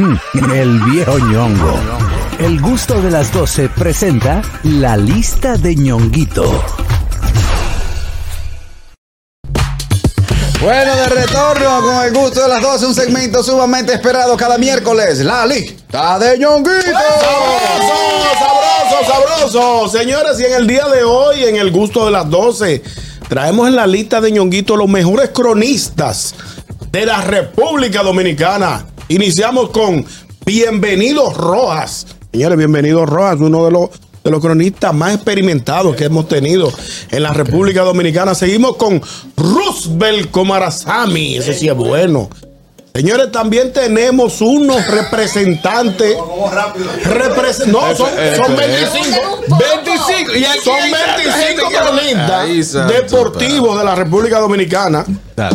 El viejo ñongo. El gusto de las 12 presenta la lista de ñonguito. Bueno, de retorno con el gusto de las 12, un segmento sumamente esperado cada miércoles. La lista de ñonguito. Sabroso, sabroso, sabroso. Señores, y en el día de hoy, en el gusto de las 12, traemos en la lista de ñonguito los mejores cronistas de la República Dominicana. Iniciamos con Bienvenidos Rojas. Señores, Bienvenidos Rojas, uno de los, de los cronistas más experimentados que hemos tenido en la República Dominicana. Seguimos con Roosevelt Comarazami. Ese sí es bueno. Señores, también tenemos unos representantes. Repres- no, son, son 25. 25. Y son 25 cronistas deportivos de la República Dominicana.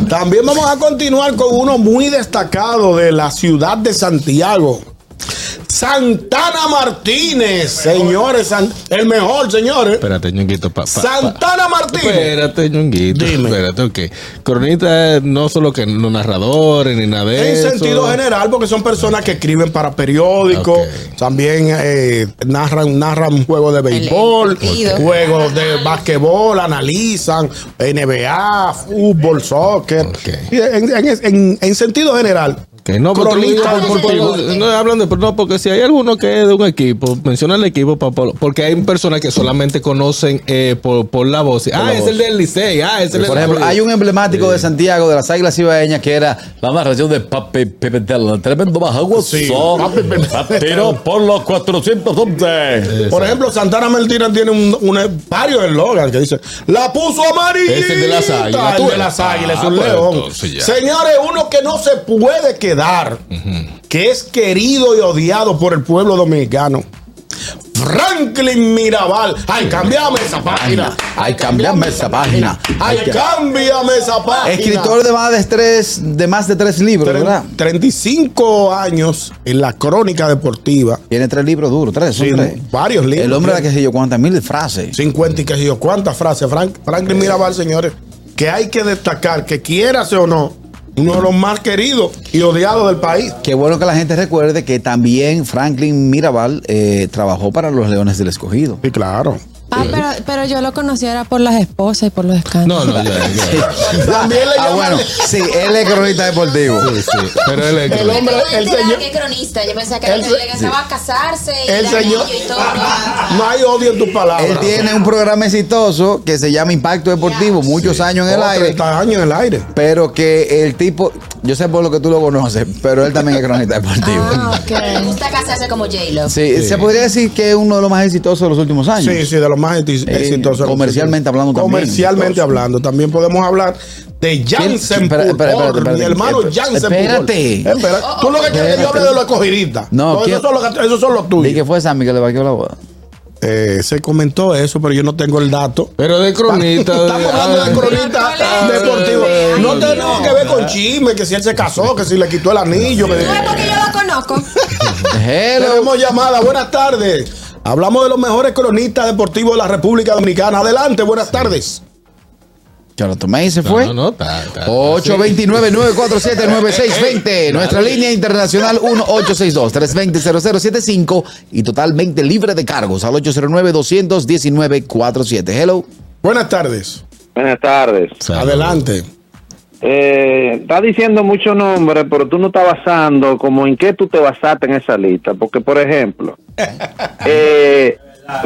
También vamos a continuar con uno muy destacado de la ciudad de Santiago. Santana Martínez, señores, San- el mejor, señores. Espérate, ñonguito. Pa, pa- Santana Martínez. Espérate, ñonguito. Dime. Espérate, ok. Cronista no solo que los narradores ni nada de En eso. sentido general, porque son personas que escriben para periódicos, también eh, narran, narran juegos de béisbol, juegos de basquetbol, analizan NBA, fútbol, soccer. Ok. Y En, en- en- en sentido general, Que no, Cronista no, deportivo. porque- no hablan de, no, porque si hay alguno que es de un equipo, menciona el equipo, pa- por- porque hay personas que solamente conocen eh, por, por la voz. Ah, la es voz. el del Licey, ah, es el del Por ejemplo, hay un emblemático de Santiago de las Águilas Ibaeñas que era la narración de Papi Pimentel, tremendo bajo Sí. Tiro por los 411. por ejemplo, Santana Martínez tiene un, un- varios eslogans que dice, la puso amarilla. Es el de las águilas. El de las águilas, es un Ah, pues, león. Señores, uno que no se puede quedar, que es querido y odiado por el pueblo dominicano. Franklin Mirabal. Ay, cambiame esa página. Ay, cámbiame esa página. Ay, cámbiame esa página. Escritor de más de tres, de más de tres libros, ¿verdad? Tre- 35 años en la crónica deportiva. Tiene tres libros duros, tres, Sí, tres. varios libros. El hombre de que sé yo cuántas mil frases. 50 y qué sé yo, cuántas frases. Frank, Franklin Mirabal, señores, que hay que destacar que quiérase o no, uno de los más queridos y odiados del país. Qué bueno que la gente recuerde que también Franklin Mirabal eh, trabajó para los Leones del Escogido. Sí, claro. Ah, pero, pero yo lo conocía era por las esposas y por los escándalos. No, no, ya, ya. También le Ah, llaman bueno, sí, él es cronista deportivo. Sí, sí, pero él es el hombre, el señor. ¿Qué cronista? Yo pensaba que El era se- que le gustaba casarse y El el señor. anillo y todo. No hay odio en tus palabras. Él tiene un programa exitoso que se llama Impacto Deportivo, muchos años en el Oh, aire, 30 años en el aire. pero que el tipo, yo sé por lo que tú lo conoces, pero él también es cronista deportivo. Ah, Le ok. gusta casarse como J-Lo. Sí, se podría decir que es uno de los más exitosos de los últimos años. Sí, sí, de los más Eh, exitosos. comercialmente hablando también. Comercialmente Exitoso. hablando. También podemos hablar de Jansen Espera, espera, espérate, Pujol, espérate. mi hermano Espera- Jansen espérate. Pujol. Espera. Tú lo que quieres que yo hable de los escogidistas. No, No, ¿quién- esos, son los, esos son los ¿Y tuyos. que fue Sammy que le vaqueó la boda? Eh, se comentó eso, pero yo no tengo el dato. Pero de cronista. Estamos hablando de ah, cronista deportivo. ay, No tenemos que ver con chisme, que si él se casó, que si le quitó el anillo. que- No es porque yo lo conozco. Hello. Tenemos llamada. Buenas tardes. Hablamos de los mejores cronistas deportivos de la República Dominicana. Adelante, buenas tardes. Ya lo tomé y se fue. No, no, está- 829-947-9620. Nuestra línea internacional 1862-320-0075 y totalmente libre de cargos al 809-219-47. Hello. Buenas tardes. Buenas tardes. Saludos. Adelante. Eh, está diciendo muchos nombres, pero tú no estás basando como en qué tú te basaste en esa lista. Porque, por ejemplo, eh,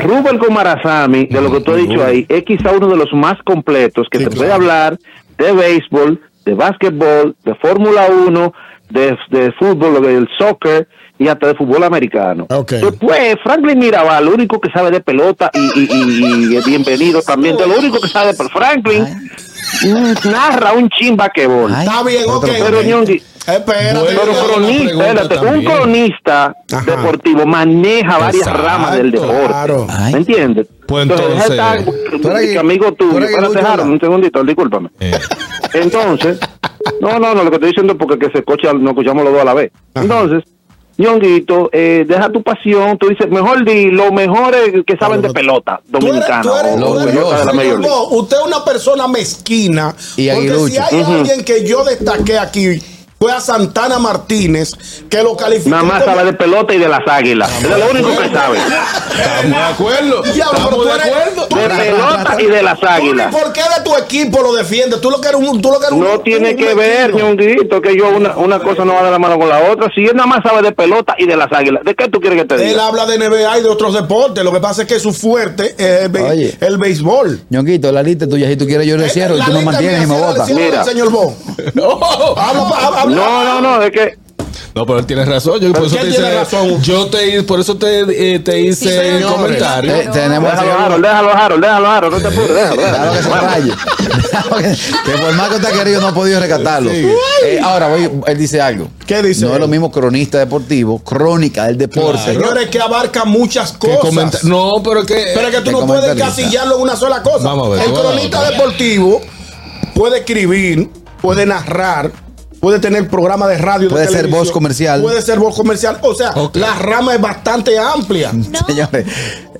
Rubel Comarazami, de lo que tú has dicho ahí, es quizá uno de los más completos que Sí, te claro. puede hablar de béisbol, de básquetbol, de Fórmula 1, de, de fútbol, del soccer y hasta de fútbol americano. Después, Franklin Mirabal, lo único que sabe de pelota y, y- y- y bienvenido también, de lo único que sabe de Franklin, narra un chimba que Está bien, ok. Pero, ok. Ñongui, Espérate. Bueno, pero cronista, espérate, un cronista Ajá. deportivo maneja varias Exacto, ramas del deporte. claro. ¿Me entiendes? Pues entonces- está- que Gui- amigo tuyo, un segundito, discúlpame. Eh, Entonces, no, no, no, lo que estoy diciendo es porque que se escucha, nos escuchamos los dos a la vez. Entonces, Ñonguito, eh, deja tu pasión, tú dices, mejor di los mejores que saben de pelota Tú eres- dominicana tú eres- tú eres- usted es una persona mezquina. Y porque aguilucho. si hay alguien que yo destaqué aquí fue a Santana Martínez, que lo calificó. Nada más como- sabe de pelota y de las águilas. Es lo único que sabe. Estamos de acuerdo. Diablo, Estamos tú de eres- acuerdo. tú De eres- pelota y de las ni águilas. ¿Por qué de tu equipo lo defiendes? Tú lo que eres un. Tú lo que eres un- No tiene un que ver, equipo. ñonguito, que yo una, una cosa no va de la mano con la otra. Si él nada más sabe de pelota y de las águilas, ¿de qué tú quieres que te Él diga? habla de NBA y de otros deportes. Lo que pasa es que su fuerte es el, Oye. el béisbol. Ñonguito, la lista tuya, si tú quieres yo le cierro y tú me mantienes y me botas. Mira. señor Bo. Habla, habla, habla. No, no, no, es que No, pero él tiene razón. Yo, por ¿Pero eso te tiene hice, razón? yo te, por eso te, eh, te hice el señor. comentario. Eh, tenemos al déjalo, Harold, déjalo, Harold, déjalo, Harold, no te apures, déjalo, Déjalo que se raye. Que, que por más que usted ha querido no ha podido rescatarlo. Eh, ahora, voy, él dice algo. ¿Qué dice No él? es lo mismo cronista deportivo, crónica del deporte. Señores, que abarca muchas cosas. no, pero que. Pero es que tú no puedes encasillarlo en una sola cosa. Vamos a ver, el cronista deportivo puede escribir, puede narrar, puede tener programa de radio. de Puede ser voz comercial. Puede ser voz comercial. O sea, la rama es bastante amplia. Señores,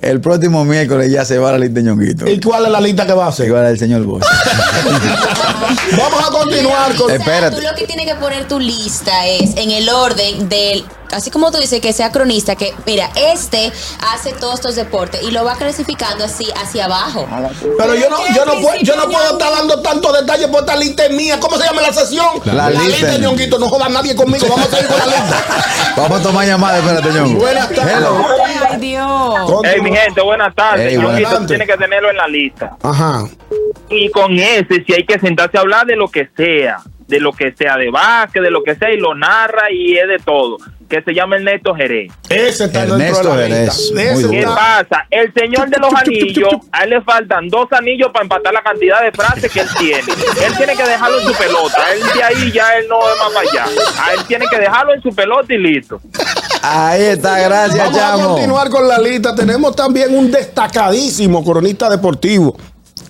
el próximo miércoles ya se va la lista de Ñonguito. ¿Y cuál es la lista que va a hacer? Igual el señor Bosch. Vamos a continuar con. O sea, Espérate. tú lo que tienes que poner tu lista es en el orden del. Así como tú dices que sea cronista, que mira, este hace todos estos deportes y lo va clasificando así hacia abajo. Pero yo no, yo no puedo, yo no puedo estar dando tantos detalles por esta lista mía. ¿Cómo se llama la sesión? La lista. Ñonguito. No joda nadie conmigo. Vamos a seguir con la lista. Vamos a tomar llamada, espérate, Ñongo. Buenas tardes. Hello. Ay, Dios. Hey, mi gente, buenas tardes. Hey, tardes. tiene que tenerlo en la lista. Ajá. Y con ese, si hay que sentarse a hablar de lo que sea, de lo que sea, de básquet, de lo que sea, y lo narra y es de todo. Que se llama Ernesto Jerez. Ese está dentro Ernesto de la Jerez, muy. ¿Qué pasa? El señor de los anillos, a él le faltan dos anillos para empatar la cantidad de frases que él tiene. Él tiene que dejarlo en su pelota. Él de ahí ya él no es más para allá. A él tiene que dejarlo en su pelota y listo. Ahí está, gracias, Vamos a chamo. continuar con la lista. Tenemos también un destacadísimo cronista deportivo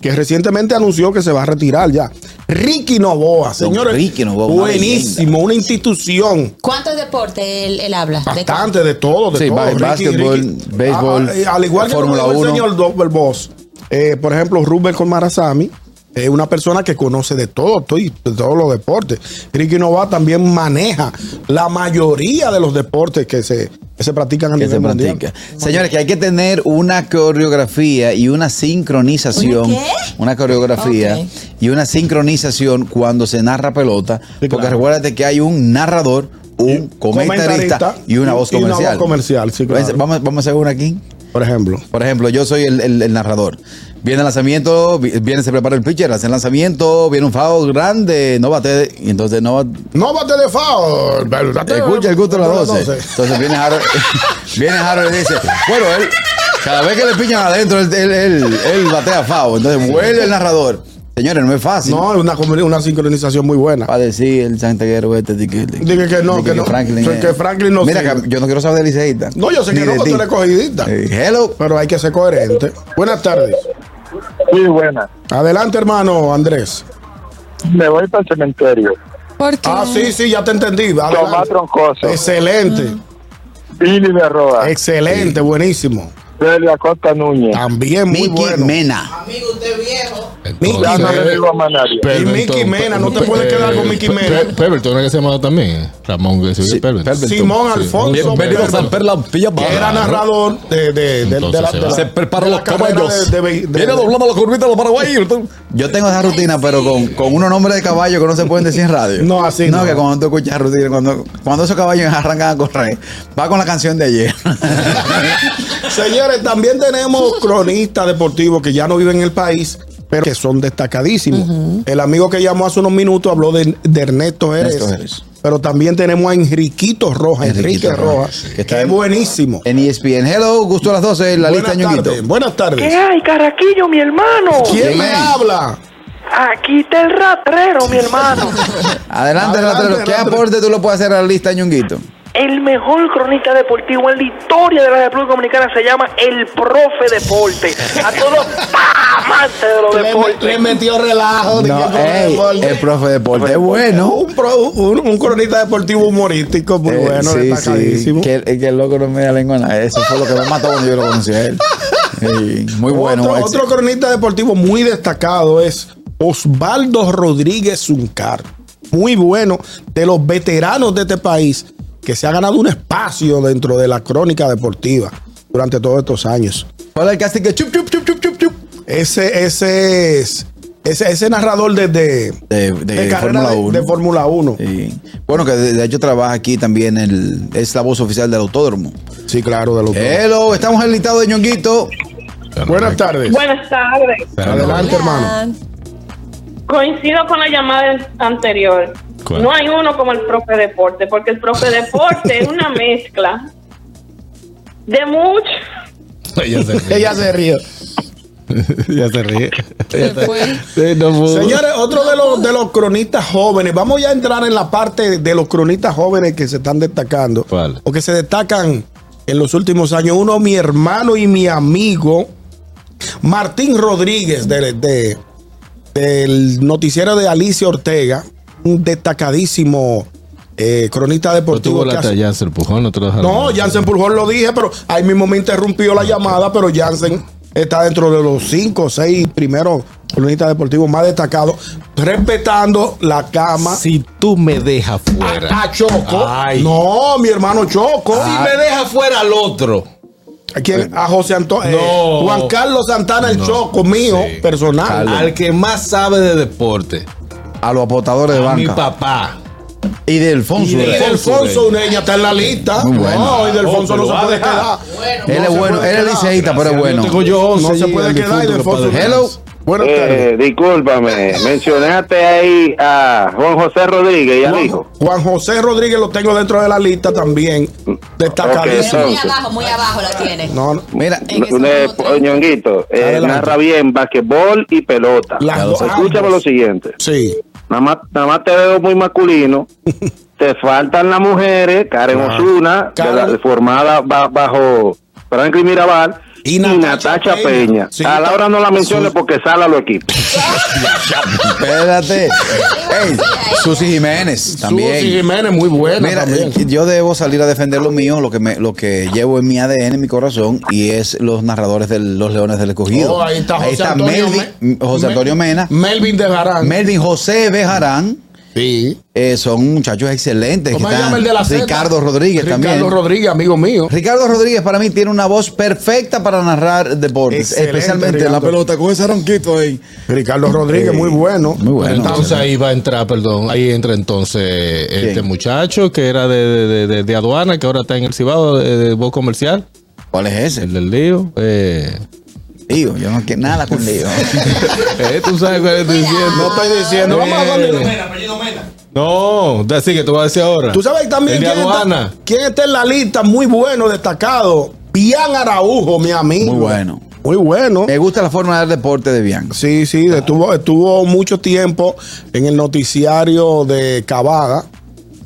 que recientemente anunció que se va a retirar ya. Ricky Novoa, señores. Ricky Novoa, una buenísimo, una institución. ¿Cuántos deportes él, él habla? ¿De Bastante de todo, de Sí, todo. básquetbol, béisbol, Ah, ah, al igual que Fórmula el uno. señor Double Boss. Eh, por ejemplo, Rubén Colmarazami es una persona que conoce de todo, to- de todos los deportes. Ricky Novoa también maneja la mayoría de los deportes que se, que se practican a que nivel se mundial. practica. Señores, que hay que tener una coreografía y una sincronización. ¿Una qué? Una coreografía y una sincronización cuando se narra pelota. Sí, porque claro. recuérdate que hay un narrador, un comentarista, comentarista y una voz y una voz comercial. comercial, sí, claro. Vamos, vamos a hacer una aquí. Por ejemplo. Por ejemplo, yo soy el, el- el narrador. Viene el lanzamiento, vi- viene, se prepara el pitcher, hace el lanzamiento, viene un foul grande, no bate, y entonces no bate. No bate de foul. date- Escucha el gusto de las de las 12. Entonces viene Harold, viene Harold y dice, bueno, él, cada vez que le pinchan adentro, él, él, él- él batea FAO. Entonces vuelve el narrador. Señores, no es fácil. No, es una, una sincronización muy buena. Para decir el santeguero este de que, Dije que no, que no. Franklin, Que Franklin no Mira, que yo no quiero saber de liceísta. No, yo sé Ni que no, que tú eres cogidista. Eh, hello. Pero hay que ser coherente. Buenas tardes. Sí, buena. Adelante, hermano Andrés. Me voy para el cementerio. ¿Por qué? Ah, sí, sí, ya te entendí. Tomás. Troncoso. Excelente, Billy de Roa. excelente, buenísimo. Celia Costa Núñez. También muy Mickey bueno. Mena. Mickey Ya no le Mena. digo a más nadie. Y Mickey Mena, no te puedes quedar con Mickey Mena. Pemberton, ¿no es que se llama también? Ramón, que se Sí, Pemberton. Simón. Alfonso. Que Era ¿no? narrador de, de, de, de Entonces la, se de- de- de- Viene doblando la curvita de los paraguayos. Yo tengo esa rutina, pero con, con unos nombres de caballo que no se pueden decir en radio. No, así no. No, que cuando tú escuchas rutina, cuando, cuando esos caballos arrancan a correr, va con la canción de ayer. Señores, también tenemos cronistas deportivos que ya no viven en el país, pero que son destacadísimos. El amigo que llamó hace unos minutos habló de, de Ernesto Jerez. Pero también tenemos a Enriquito Rojas, Enriquito Enrique Rojas, Rojas, que que, está es en- buenísimo. en ESPN. Hello, gusto a las 12, la lista ñonguito. tardes. Buenas tardes. hay, Carraquillo, mi hermano? ¿Quién ¿Quién me es? habla? Aquí está el ratrero, mi hermano. Adelante, Adelante, Ratrero. ¿Qué aporte tú lo puedes hacer a la lista ñonguito? El mejor cronista deportivo en la historia de la República Dominicana se llama el profe deporte. A todos amantes de los Le, deportes. le metió relajo. No, dije, ey, deporte. el profe de deporte es bueno. Un, pro- un, un cronista deportivo humorístico muy Eh, bueno, sí, destacadísimo. sí. Que, que el loco no me da lengua nada. Eso fue lo que me mató cuando yo lo conocí a él. Sí, muy bueno. otro cronista deportivo muy destacado es Osvaldo Rodríguez Zuncar. muy bueno de los veteranos de este país que se ha ganado un espacio dentro de la crónica deportiva durante todos estos años. ¿Cuál es el casting que chup, chup, chup, chup, chup, chup? Ese, ese es. Ese, ese narrador de, de, De, de de carrera Fórmula de- 1. de Fórmula 1. Sí. Bueno, que de, de hecho trabaja aquí también, el, es la voz oficial del autódromo. Sí, claro, de los dos. Hello, estamos en el listado de ñonguito. Buenas tardes. Buenas tardes. Adelante, hermano. Coincido con la llamada anterior. ¿Cuál? No hay uno como el profe deporte, porque el profe deporte es una mezcla de mucho. Ella se ríe. Ella se ríe. Ella se ríe. Se fue. Sí, no pudo. Señores, otro de los, de los cronistas jóvenes. Vamos ya a entrar en la parte de los cronistas jóvenes que se están destacando. ¿Cuál? O que se destacan en los últimos años. Uno, mi hermano y mi amigo, Martín Rodríguez, de, de- del noticiero de Alicia Ortega. Un destacadísimo eh, cronista No deportivo. la hace- el Pujón, no te lo dejaron. no, Jansen Puljón lo dije, pero ahí mismo me interrumpió la llamada, pero Jansen está dentro de los cinco o seis primeros cronistas deportivos más destacados, respetando la cama. Si tú me dejas fuera. A, a Choco. Ay. No, mi hermano Choco. Si me dejas fuera al otro. ¿A quién? A José Antonio. No. Juan Carlos Santana, el No. Choco mío, Sí. personal. Al que más sabe de deporte. A los apostadores de A mi banca. papá. Y de Alfonso. Y de. Alfonso Ureña está en la lista. Muy bueno. No, y de Alfonso Oh, no se puede dejar. quedar. Él No es bueno, él es liceísta, pero es bueno. Tengo yo 11 No se puede quedar y de Alfonso. Hello. Buenas tardes. Eh, discúlpame, mencionaste ahí a Juan José Rodríguez y al Juan, hijo. Juan José Rodríguez lo tengo dentro de la lista también. Destacadísimo. Muy abajo, muy abajo la tiene. No, no. Mira, Eh, otro. Ñonguito, eh, narra bien basquetbol y pelota. Las dos, Escúchame ambos. lo siguiente. Sí. Nada más, nada más te veo muy masculino. te faltan las mujeres, Karen Ah. Osuna, de la- Karen. formada ba- bajo Franklin Mirabal, Y Natacha Peña. Peña. Sí, a la está- hora no la menciones porque sale a los equipos. espérate. Ey, Susi Jiménez también. Susi Jiménez, muy buena Mira, también. eh, yo debo salir a defender lo mío, lo que me, lo que llevo en mi ADN, en mi corazón, y es los narradores de los Leones del Escogido. Oh, ahí está José Antonio Melvin, Me- José Antonio Mena, Melvin de Jarán. Melvin José Bejarán. Sí. eh, son muchachos excelentes. ¿Cómo que están- el de la? Ricardo Rodríguez Ricardo también. Rodríguez, amigo mío. Ricardo Rodríguez para mí tiene una voz perfecta para narrar deportes, Excelente, especialmente en la Ricardo. pelota con ese ronquito ahí. Ricardo Rodríguez, muy bueno. Muy bueno. Entonces ahí va a entrar, perdón, ahí entra entonces este ¿Quién? muchacho que era de, de- de- de aduana, que ahora está en el Cibao de, de voz comercial, ¿Cuál es ese? el del lío. Eh, Lío, yo no quiero nada con lío. eh, tú sabes cuál estoy diciendo. No estoy diciendo. Vamos a darle- No, así que te voy a decir ahora. Tú sabes también quién está, quién está en la lista, muy bueno, destacado. Pian Araujo, mi amigo. Muy bueno. Muy bueno. Me gusta la forma de dar deporte de Bianco. Sí, sí, estuvo, estuvo mucho tiempo en el noticiario de Cavaga,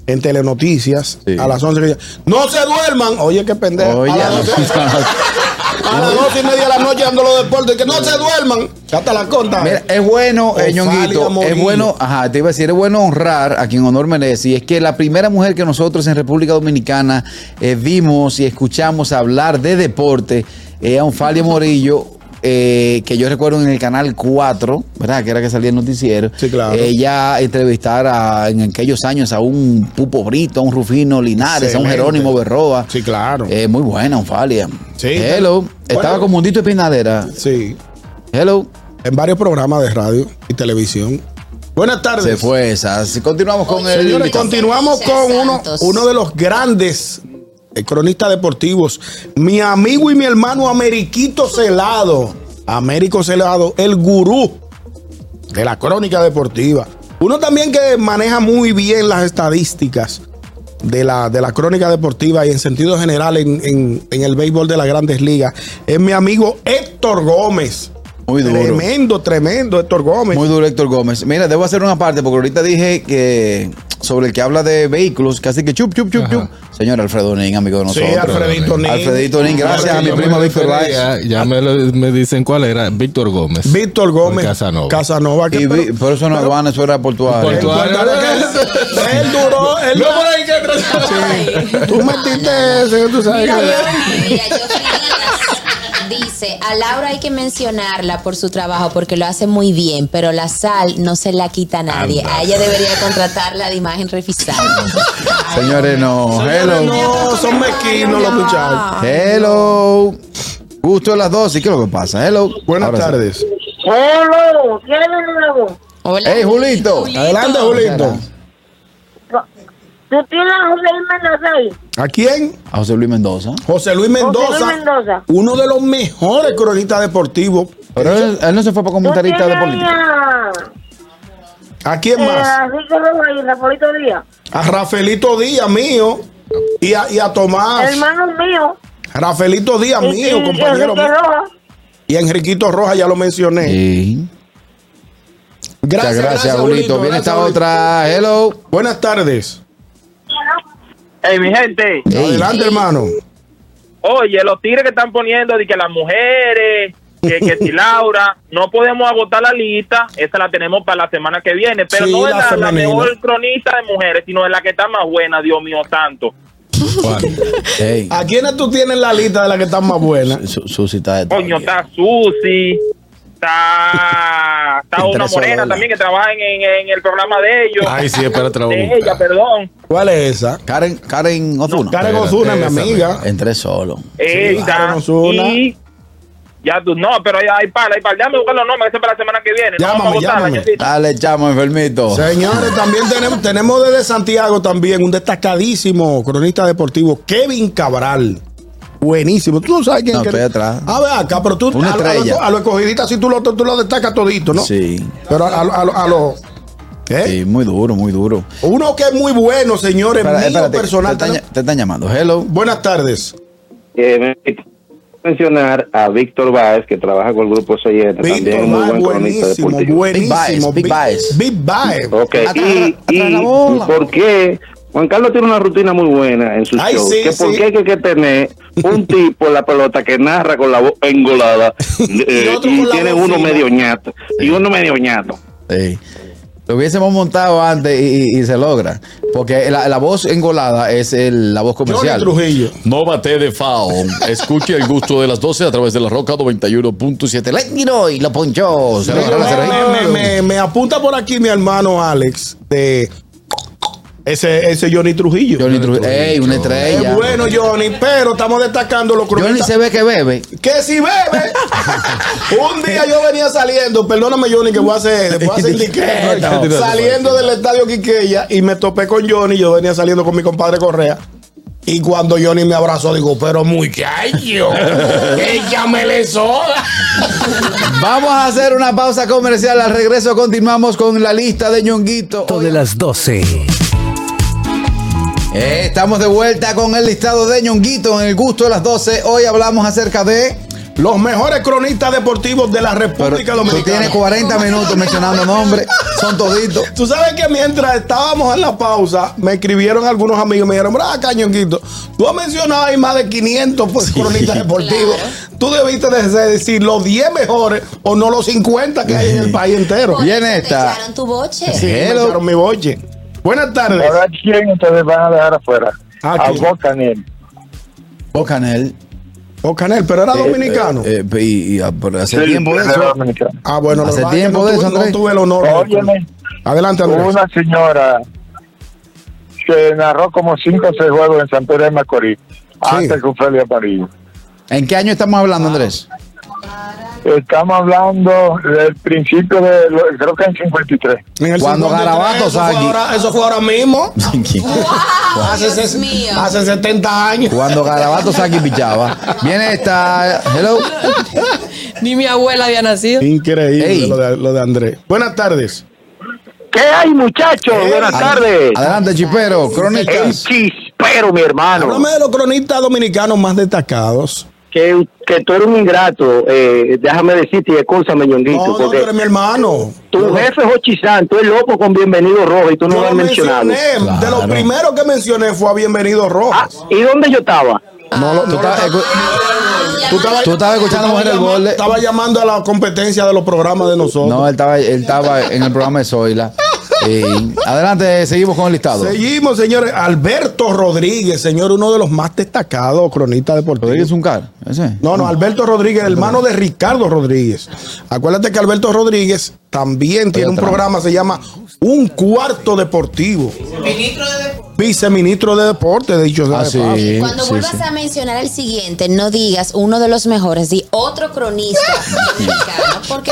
en Telenoticias, Sí. a las 11. que dice, No se duerman. Oye, qué pendejo. Oye, a, las, a las 12 y media de la noche dando los deportes. Que no se duerman. Hasta la conta. Mira, es bueno, eh, Ñonguito, es bueno, ajá, te iba a decir, es bueno honrar a quien honor merece. Y es que la primera mujer que nosotros en República Dominicana eh, vimos y escuchamos hablar de deporte es Onfalia Morillo. Eh, que yo recuerdo en el canal 4, ¿verdad? Que era que salía el noticiero. Sí, claro. Ella entrevistar a- en aquellos años a un Pupo Brito, a un Rufino Linares, a un. Jerónimo Berroa. Sí, claro. Eh, muy buena, Onfalia. Sí. Hello. Estaba con Mundito Espinadera. Sí. Hello. En varios programas de radio y televisión. Buenas tardes. Se fue esa. Continuamos con el. Señores, continuamos con uno, uno de los grandes eh, cronistas deportivos. Mi amigo y mi hermano Ameriquito Celado. Américo Celado, el gurú de la crónica deportiva. Uno también que maneja muy bien las estadísticas de la, de la crónica deportiva y en sentido general en, en- en el béisbol de las grandes ligas. Es mi amigo Héctor Gómez. Muy duro. Tremendo, tremendo Héctor Gómez. Muy duro Héctor Gómez. Mira, debo hacer una parte porque ahorita dije que sobre el que habla de vehículos, casi que chup, chup, chup, chup. Señor Alfredo Nin, amigo de Sí, nosotros. Alfredito Nin. Alfredito Nin, gracias a mi primo Víctor refería, Rice. Ya me, lo- me dicen cuál era, Víctor Gómez. Víctor Gómez. Por Casanova. Casanova. que- Y vi- pero- por eso no aduana, eso era portuario. Portuario. él duró. Él, No por ahí que Tú metiste ese, tú sabes Dice, a Laura hay que mencionarla por su trabajo porque lo hace muy bien, pero la sal no se la quita a nadie. A ella debería contratarla de imagen revisada. Señores, no. Hello. no, son mezquinos los muchachos. Hello. Gusto de las dos. ¿Y qué es lo que pasa? Hello. Buenas Ahora sí. tardes. Hola, ¿quién es de nuevo? Hola. Hey, Julito. Adelante, Julito. ¿Tú tienes a José Luis Mendoza ahí? ¿A quién? A José Luis Mendoza. José Luis José Mendoza, Luis Mendoza. uno de los mejores cronistas deportivos. Pero él, él no se fue para ¿Tú comentarista de política. a, ¿A quién eh, más? a y Rafaelito Díaz? A Rafaelito Díaz, mío. Y a, y a Tomás. Hermanos míos. Rafaelito Díaz, Y- mío, y- y compañero. Enrique mío. Rojas. Y a Enriquito Rojas, ya lo mencioné. Sí. Gracias, Muchas gracias, Julito. Viene gracias, esta otra. Hello. Buenas tardes. Hey, mi gente. Adelante, hermano. Oye, los tigres que están poniendo de que las mujeres, que, que si Laura, no podemos agotar la lista, esa la tenemos para la semana que viene, pero Sí, no es la la, la mejor cronista de mujeres, sino es la que está más buena, Dios mío santo. Hey. ¿A quiénes tú tienes la lista de las que están más buenas? Su- Susi está de Coño, está Susi, está, está Entre una morena también que trabaja en, en- en el programa de ellos. Ay, sí, espérate, la de ella, perdón. ¿Cuál es esa? Karen, Karen Ozuna. Karen Ozuna, mi amiga. Entré solo. Esa. Karen Ozuna. Y ya tú, no, pero hay, hay par, hay par. Déjame buscar los nombres, ese es para la semana que viene. No Llámame, votar, llámame. Dale, chamo, enfermito. Señores, también tenemos, tenemos desde Santiago también un destacadísimo cronista deportivo, Kevin Cabral. Buenísimo. Tú no sabes quién No, que- estoy atrás. A ver, acá, pero tú Una a, lo- a lo- estrella. a los escogidistas sí tú lo, tú lo destacas todito, ¿no? Sí. Pero a, a, a, lo- a los. ¿eh? Sí, muy duro, muy duro. Uno que es muy bueno, señores, Espera, mío espérate, personal. Te, están- te están llamando. Hello. Buenas tardes. Eh, me- mencionar a Víctor Báez, que trabaja con el grupo CN, también Víctor un muy Baez, buen cronista buenísimo, deportivo. buenísimo. Big Baez, Big Big Baez. Ok, y, y bola. por qué Juan Carlos tiene una rutina muy buena en su Ay, show. sí, que por sí. qué hay que tener un tipo en la pelota que narra con la voz engolada eh, y la tiene uno medio ñato y uno medio ñato. Sí. Lo hubiésemos montado antes y, y- y se logra. Porque la, la voz engolada es el- la voz comercial. Trujillo. No bate de FAO. Escuche el gusto de las 12 a través de la Roca 91.7. Le tiró y lo ponchó. Se me, me- me- me apunta por aquí mi hermano Alex de ese, ese Johnny Trujillo. Johnny Trujillo. Ey, una Es estrella. bueno, Johnny, pero estamos destacando los Johnny cronistas. se ve que bebe. Que si bebe. un día yo venía saliendo, perdóname Johnny que voy a hacer, voy a hacer discreto. saliendo del estadio Quiqueya y me topé con Johnny, yo venía saliendo con mi compadre Correa. Y cuando Johnny me abrazó, digo, pero muchacho, échamele soda. Vamos a hacer una pausa comercial. Al regreso continuamos con la lista de ñonguito. de las 12. Eh, estamos de vuelta con el listado de ñonguito en el gusto de las 12. Hoy hablamos acerca de. Los mejores cronistas deportivos de la Pero República tú Dominicana. tienes 40 minutos mencionando nombres. Son toditos. Tú sabes que mientras estábamos en la pausa, me escribieron algunos amigos y me dijeron, mira, cañonquito, tú has mencionado ahí más de 500 pues, cronistas deportivos. Tú debiste de decir los 10 mejores o no los 50 que hay en el país entero. Viene eso te esta. echaron tu boche. Sí, me echaron mi boche. Buenas tardes. Ahora, ¿quién ustedes van a dejar afuera? Ah, a ¿quién? Bocanel. Bocanel. O Canel, pero era dominicano. Eh, eh, y, y, ah, pero hace Sí, tiempo de eso. dominicano. ah, bueno, hace tiempo no de tuve, eso, no Andrés. tuve el honor. Óyeme, Adelante, Andrés. una señora que narró como 5 o 6 juegos en San Pedro de Macorís, antes que Ofelia Amarillo. ¿En qué año estamos hablando, Andrés? Estamos hablando del principio de, creo que en 53. En el Cuando 53, Garabato eso ahora, eso fue ahora mismo. ¡Wow! hace, Dios ses- mío. hace 70 años. Cuando Garabato Saki pichaba. Viene esta. Hello. Ni mi abuela había nacido. Increíble Ey. lo, de, lo de Andrés. Buenas tardes. ¿Qué hay, muchachos? Hey. Buenas tardes. Adelante, Chipero. El Cronistas. chispero, mi hermano. Háblame de los cronistas dominicanos más destacados. Que, que tú eres un ingrato. Eh, déjame decirte, y escúchame, ñonguito. No, no, tú eres mi hermano. tu jefe es Ochizán, tú eres loco con Bienvenido Rojo y tú no lo has lo mencionado. mencioné. De Claro. los primeros que mencioné fue a Bienvenido Ah, Rojas. ¿Y dónde yo estaba? No, lo- Tú no lo- estabas escu- tú estabas- tú estabas escuchando Mujer del Borde. Estaba llamando a la competencia de los programas de nosotros. No, él estaba, él estaba en el programa de Zoila. Adelante, seguimos con el listado. Seguimos, señores. Alberto Rodríguez, señor, uno de los más destacados cronistas deportivos. Rodríguez Uncar, ese. No, no, Alberto Rodríguez, hermano de Ricardo Rodríguez. Acuérdate que Alberto Rodríguez también tiene un programa, se llama Un Cuarto Deportivo. Viceministro de Deporte, de dicho sea Ah, de sí. paso. Cuando sí, vuelvas sí. a mencionar el siguiente, no digas uno de los mejores, di otro cronista dominicano, porque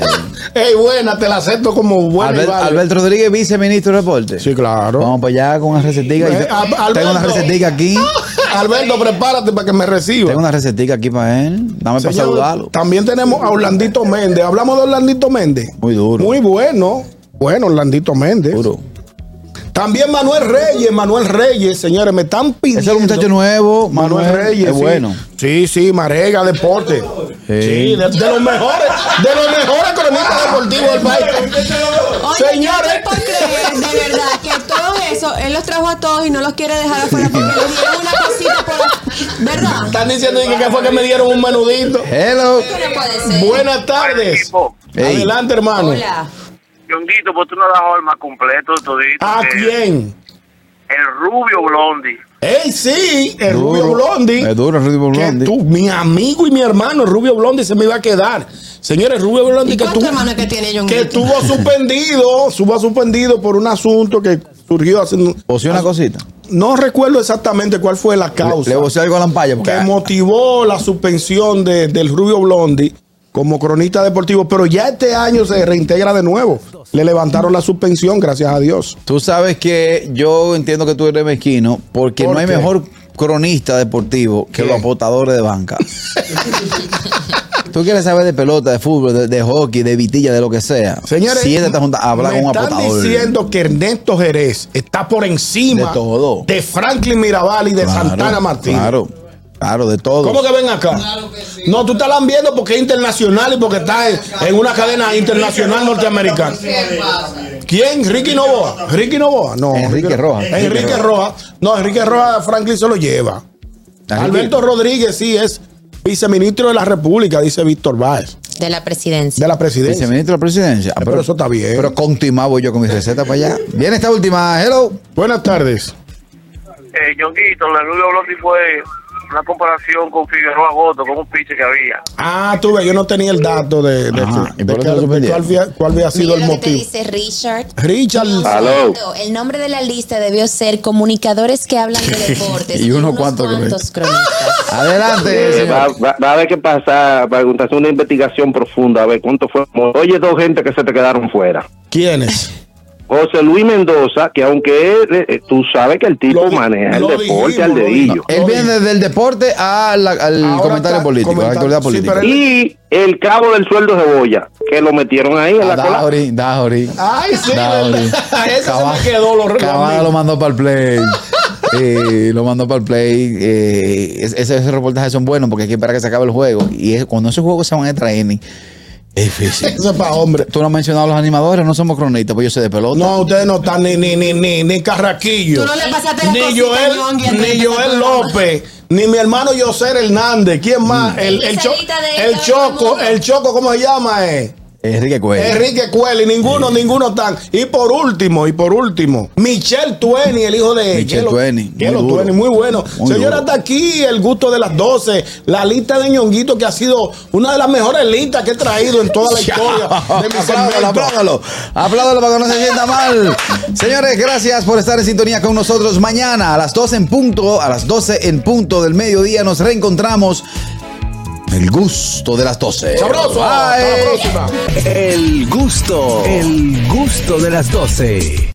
Ey, buena, te la acepto como buena. Albert- vale. Rodríguez, viceministro de deporte. Sí, claro. Vamos para allá con una recetica. Eh, Alberto. Tengo una recetica aquí. Alberto, prepárate para que me reciba. Tengo una recetica aquí para él. Dame para saludarlo. También tenemos a Orlandito Méndez. Hablamos de Orlandito Méndez. Muy duro. Muy bueno. Bueno, Orlandito Méndez. Duro. También Manuel Reyes, Manuel Reyes, señores, me están pidiendo. Ese es un muchacho nuevo. Manuel, Manuel Reyes. Es sí. bueno. Sí, sí, Marega Deporte. Sí. De, de los mejores, de los mejores cronistas deportivos del país. Oye, Señores. yo estoy por creer, de verdad, que todo eso, él los trajo a todos y no los quiere dejar afuera porque le dieron una cosita por... ¿Verdad? Están diciendo que, que fue que me dieron un menudito. Hello. no. Buenas tardes. Adelante, hermano. Hola. Yonguito, pues tú no das el más completo todito. ¿A quién? El Rubio Blondi. ¡Ey, sí! El Duro. Rubio Blondi. Es duro, el Rubio Que Blondi. tú, mi amigo y mi hermano, el Rubio Blondi, se me iba a quedar. Señores, Rubio Blondi, ¿Y que, cuántos tú- que tiene John que estuvo suspendido, estuvo suspendido por un asunto que surgió hace. O sea, una cosita. No recuerdo exactamente cuál fue la Le, causa le voceé algo a la ampalla. Porque que motivó la suspensión de- del Rubio Blondi como cronista deportivo, pero ya este año se reintegra de nuevo. Le levantaron la suspensión, gracias a Dios. Tú sabes que yo entiendo que tú eres mezquino porque ¿Por no hay qué? mejor cronista deportivo que los apostadores de banca. Tú quieres saber de pelota, de fútbol, de, de hockey, de vitilla, de lo que sea. Señores, siéntate junto a hablar me con un están apostador. diciendo que Ernesto Jerez está por encima De todo. de Franklin Mirabal y de Claro, Santana Martín. Claro, claro, de todo. ¿Cómo que ven acá? No, tú estás viendo porque es internacional y porque está en, en una cadena internacional norteamericana. ¿Quién? Ricky Novoa. Ricky Novoa. No. Enrique Rojas. Enrique Rojas. No, Enrique Rojas, Franklin se lo lleva. Alberto Rodríguez sí es viceministro de la República, dice Víctor Báez, De la presidencia. de la presidencia. Viceministro de la presidencia. Ah, Pero eso está bien. Pero continuado yo con mi receta para allá. Viene esta última. Hello. Buenas tardes. Eh, Yonguito, el Rubio Blondi fue una comparación con Figueroa Goto, con un piche que había. Ah, tú ves, yo no tenía el dato de, de, Ajá, de- de cuál, había, cuál había sido Mira el lo que te motivo. dice Richard. Richard. Aló. El nombre de la lista debió ser comunicadores que hablan de deportes. Y unos unos cuantos cuantos cronistas. Adelante, Eh, va, va- va a haber que pasar, va a hacer una investigación profunda, a ver cuánto fue. Oye, dos gente que se te quedaron fuera. ¿Quiénes? José Luis Mendoza, que aunque él, eh, tú sabes que el tipo Lo maneja el deporte dijimos, al lo dedillo. Él viene desde el deporte a la- al Ahora comentario político, a la actualidad política. Y el cabo del sueldo de Boya, que lo metieron ahí en Ah, la cola. Dauri, Dauri. Ay, sí, se me quedó lo, mío. lo mandó para el play. Eh, lo mandó para el play. Eh, es- ese- esos reportajes son buenos porque hay que esperar que se acabe el juego. Y es- cuando esos juegos se van a training, es difícil. Eso es para hombre. Tú no has mencionado a los animadores, no somos cronistas, pues yo sé de pelota. No, ustedes no están ni, ni, ni, ni, ni Carraquillo. Tú no le pasaste la ni Joel, ni Joel. López, ni mi hermano Yoser Hernández. ¿Quién más? El, el, cho- el el Choco, el Choco, ¿cómo se llama? Eh? Enrique Cuello. Enrique Cueli, ninguno, ninguno están. Y por último, y por último, Michelle Tueni, el hijo de Michel Gelo- Tueni. Tueni, muy bueno. Muy Señora, duro. hasta aquí el gusto de las 12, la lista de ñonguito que ha sido una de las mejores listas que he traído en toda la historia de mi. Apláudalo para que no se sienta mal. Señores, gracias por estar en sintonía con nosotros. Mañana a las 12 en punto, a las 12 en punto del mediodía nos reencontramos. El gusto de las 12. Sabroso. Hasta la próxima. El gusto, el gusto de las 12.